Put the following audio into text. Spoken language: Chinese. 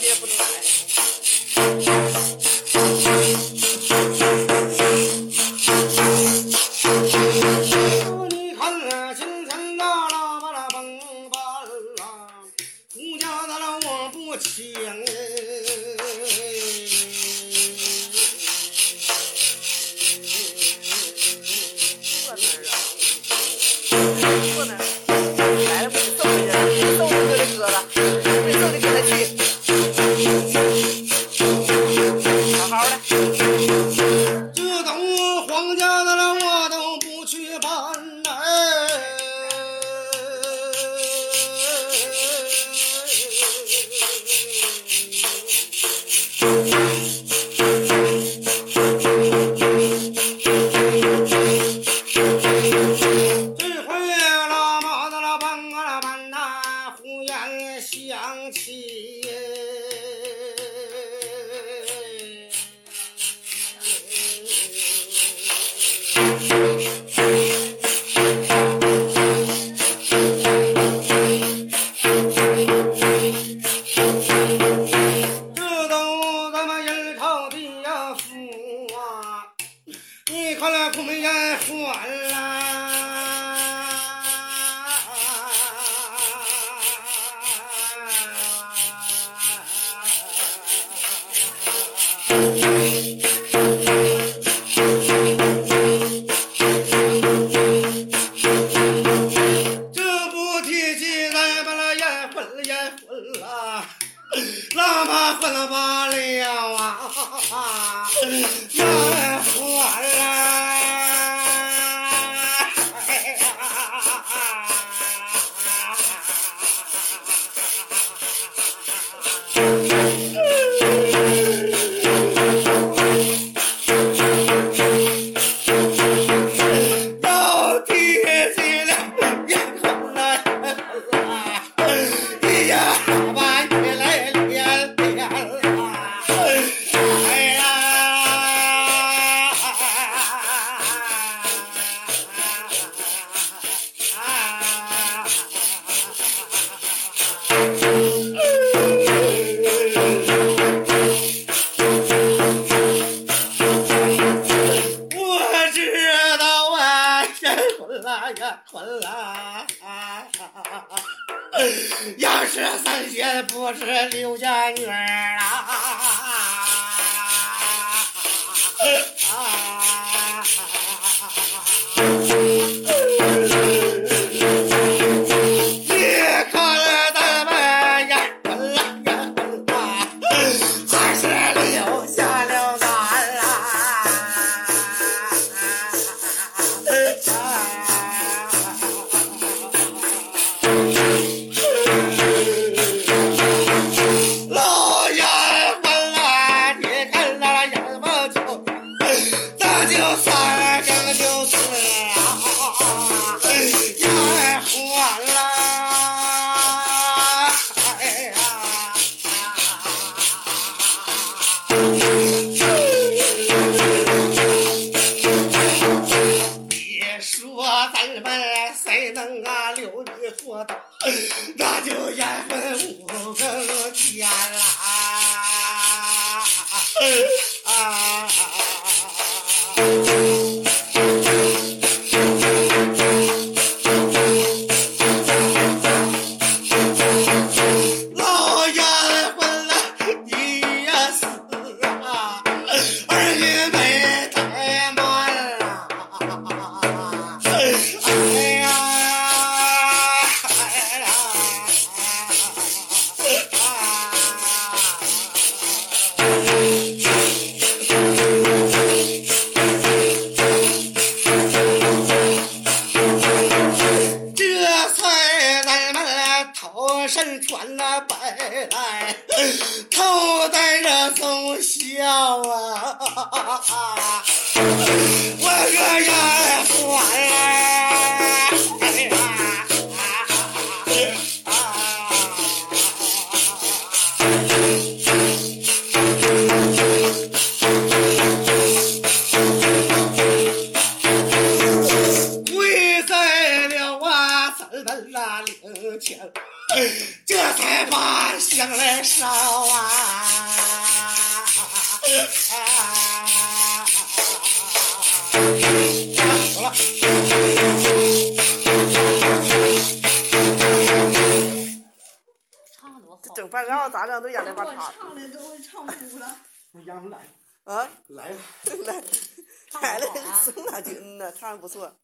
姐不能来。你看那今天那啦吧啦蹦吧啦，胡家的啦我不抢坐这回看那孔门眼还了。这不提起咱把那眼昏了眼昏了，那么昏了罢了啊！三姐不是刘家女儿啊！能啊留你做到，那就烟分五更天啦。头戴着宗孝啊！我个呀！哎呀！跪在了啊，咱们那灵前，这才把喜想来烧啊！走了。唱得多好。整半个小时咋整都演那把我茬唱的都会唱哭了。杨子来啊，来了。来来了，送他去，嗯呐，唱的不错。